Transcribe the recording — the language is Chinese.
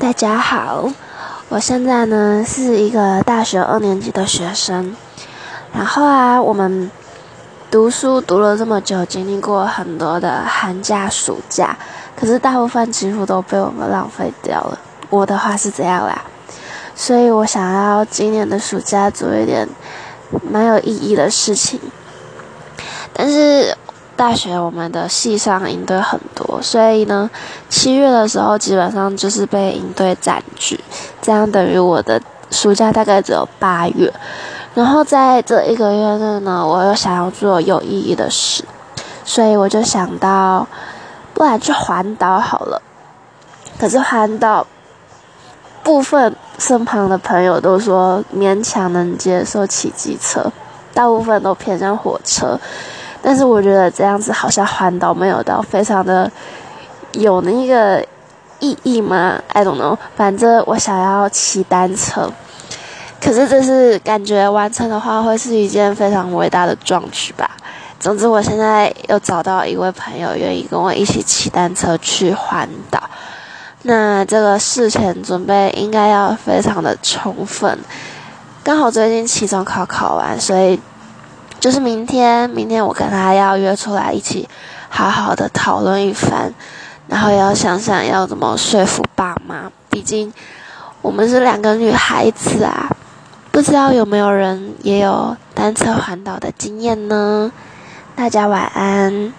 大家好，我现在呢是一个大学二年级的学生。然后啊，我们读书读了这么久，经历过很多的寒假、暑假，可是大部分几乎都被我们浪费掉了。我的话是这样啦，所以我想要今年的暑假做一点蛮有意义的事情，大学我们的系上营队很多，所以呢，七月的时候基本上就是被营队占据，这样等于我的暑假大概只有八月。然后在这一个月内呢，我又想要做有意义的事，所以我就想到，不然去环岛好了。可是环岛，部分身旁的朋友都说勉强能接受骑机车，大部分都偏向火车。但是我觉得这样子好像环岛没有到非常的有那个意义吗，I don't know。反正我想要骑单车，可是这是感觉完成的话会是一件非常伟大的壮举吧。总之，我现在又找到一位朋友愿意跟我一起骑单车去环岛，那这个事前准备应该要非常的充分。刚好最近期中考考完，所以。就是明天，明天我跟他要约出来一起好好的讨论一番，然后要想想要怎么说服爸妈。毕竟我们是两个女孩子啊，不知道有没有人也有单车环岛的经验呢？大家晚安。